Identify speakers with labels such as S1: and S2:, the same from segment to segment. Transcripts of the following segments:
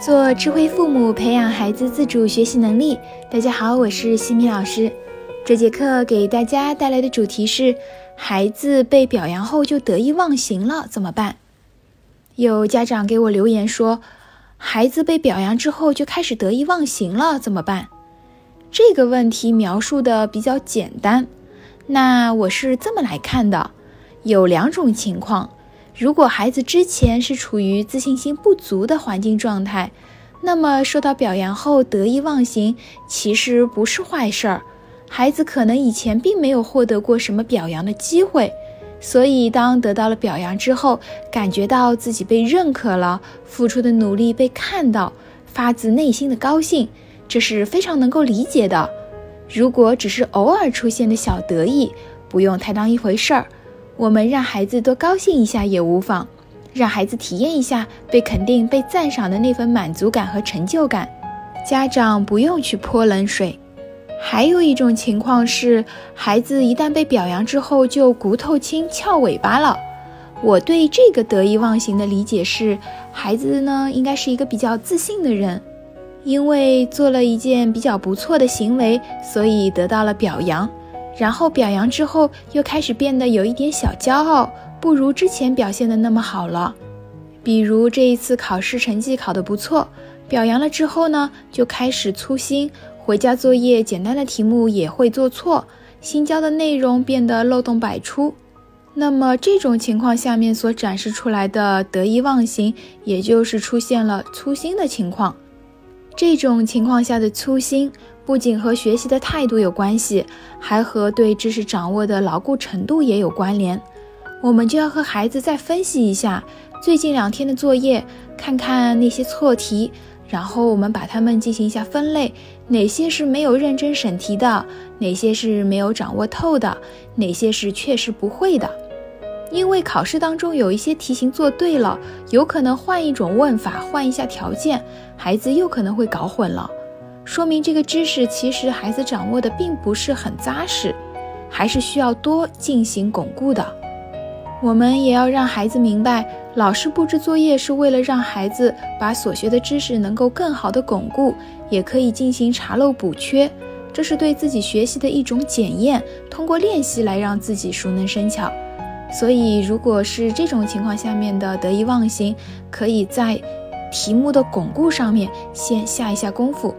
S1: 做智慧父母，培养孩子自主学习能力。大家好，我是西米老师。这节课给大家带来的主题是：孩子被表扬后就得意忘形了，怎么办？有家长给我留言说，孩子被表扬之后就开始得意忘形了，怎么办？这个问题描述的比较简单。那我是这么来看的：有两种情况。如果孩子之前是处于自信心不足的环境状态，那么受到表扬后得意忘形，其实不是坏事儿。孩子可能以前并没有获得过什么表扬的机会，所以当得到了表扬之后，感觉到自己被认可了，付出的努力被看到，发自内心的高兴，这是非常能够理解的。如果只是偶尔出现的小得意，不用太当一回事儿。我们让孩子多高兴一下也无妨，让孩子体验一下被肯定、被赞赏的那份满足感和成就感。家长不用去泼冷水。还有一种情况是，孩子一旦被表扬之后就骨头轻翘尾巴了。我对这个得意忘形的理解是，孩子呢应该是一个比较自信的人，因为做了一件比较不错的行为，所以得到了表扬。然后表扬之后，又开始变得有一点小骄傲，不如之前表现的那么好了。比如这一次考试成绩考得不错，表扬了之后呢，就开始粗心，回家作业简单的题目也会做错，新教的内容变得漏洞百出。那么这种情况下面所展示出来的得意忘形，也就是出现了粗心的情况。这种情况下的粗心。不仅和学习的态度有关系，还和对知识掌握的牢固程度也有关联。我们就要和孩子再分析一下最近两天的作业，看看那些错题，然后我们把它们进行一下分类，哪些是没有认真审题的，哪些是没有掌握透的，哪些是确实不会的。因为考试当中有一些题型做对了，有可能换一种问法，换一下条件，孩子又可能会搞混了。说明这个知识其实孩子掌握的并不是很扎实，还是需要多进行巩固的。我们也要让孩子明白，老师布置作业是为了让孩子把所学的知识能够更好的巩固，也可以进行查漏补缺，这是对自己学习的一种检验，通过练习来让自己熟能生巧。所以，如果是这种情况下面的得意忘形，可以在题目的巩固上面先下一下功夫。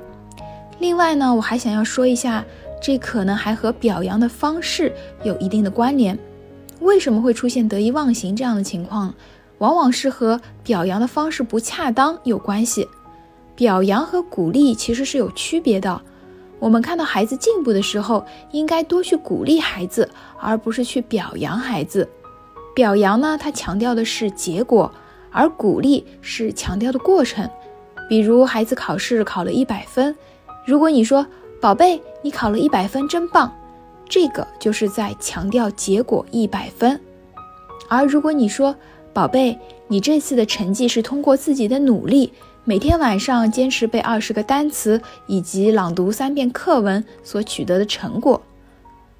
S1: 另外呢，我还想要说一下，这可能还和表扬的方式有一定的关联。为什么会出现得意忘形这样的情况？往往是和表扬的方式不恰当有关系。表扬和鼓励其实是有区别的。我们看到孩子进步的时候，应该多去鼓励孩子，而不是去表扬孩子。表扬呢，它强调的是结果，而鼓励是强调的过程。比如孩子考试考了一百分。如果你说宝贝，你考了一百分，真棒，这个就是在强调结果一百分。而如果你说宝贝，你这次的成绩是通过自己的努力，每天晚上坚持背二十个单词以及朗读三遍课文所取得的成果，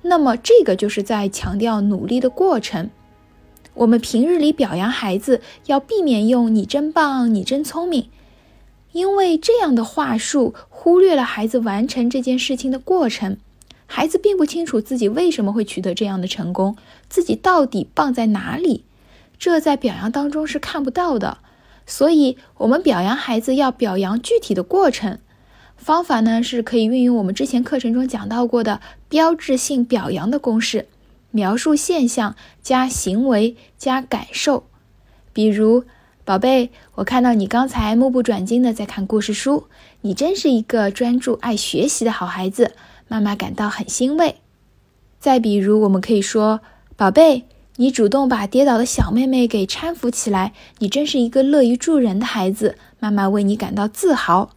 S1: 那么这个就是在强调努力的过程。我们平日里表扬孩子，要避免用“你真棒”“你真聪明”。因为这样的话术忽略了孩子完成这件事情的过程，孩子并不清楚自己为什么会取得这样的成功，自己到底棒在哪里，这在表扬当中是看不到的。所以，我们表扬孩子要表扬具体的过程，方法呢是可以运用我们之前课程中讲到过的标志性表扬的公式：描述现象加行为加感受，比如。宝贝，我看到你刚才目不转睛的在看故事书，你真是一个专注爱学习的好孩子，妈妈感到很欣慰。再比如，我们可以说，宝贝，你主动把跌倒的小妹妹给搀扶起来，你真是一个乐于助人的孩子，妈妈为你感到自豪。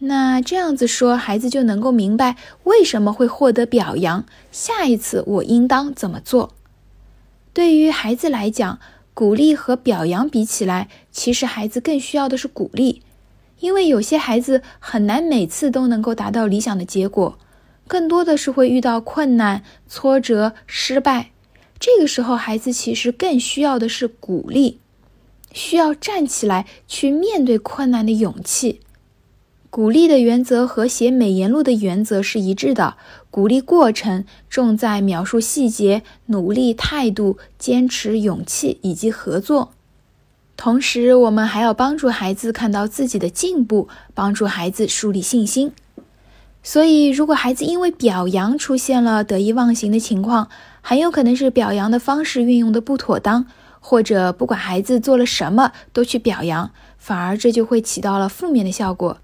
S1: 那这样子说，孩子就能够明白为什么会获得表扬，下一次我应当怎么做。对于孩子来讲。鼓励和表扬比起来，其实孩子更需要的是鼓励，因为有些孩子很难每次都能够达到理想的结果，更多的是会遇到困难、挫折、失败。这个时候，孩子其实更需要的是鼓励。需要站起来去面对困难的勇气。鼓励的原则和写美言录的原则是一致的。鼓励过程重在描述细节、努力态度、坚持、勇气以及合作。同时，我们还要帮助孩子看到自己的进步，帮助孩子树立信心。所以，如果孩子因为表扬出现了得意忘形的情况，很有可能是表扬的方式运用的不妥当，或者不管孩子做了什么都去表扬，反而这就会起到了负面的效果。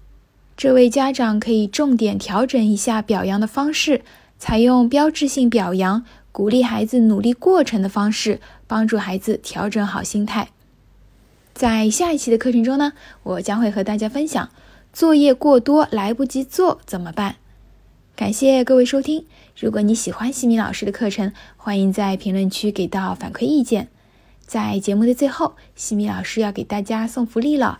S1: 这位家长可以重点调整一下表扬的方式，采用标志性表扬，鼓励孩子努力过程的方式，帮助孩子调整好心态。在下一期的课程中呢，我将会和大家分享作业过多来不及做怎么办。感谢各位收听，如果你喜欢西米老师的课程，欢迎在评论区给到反馈意见。在节目的最后，西米老师要给大家送福利了。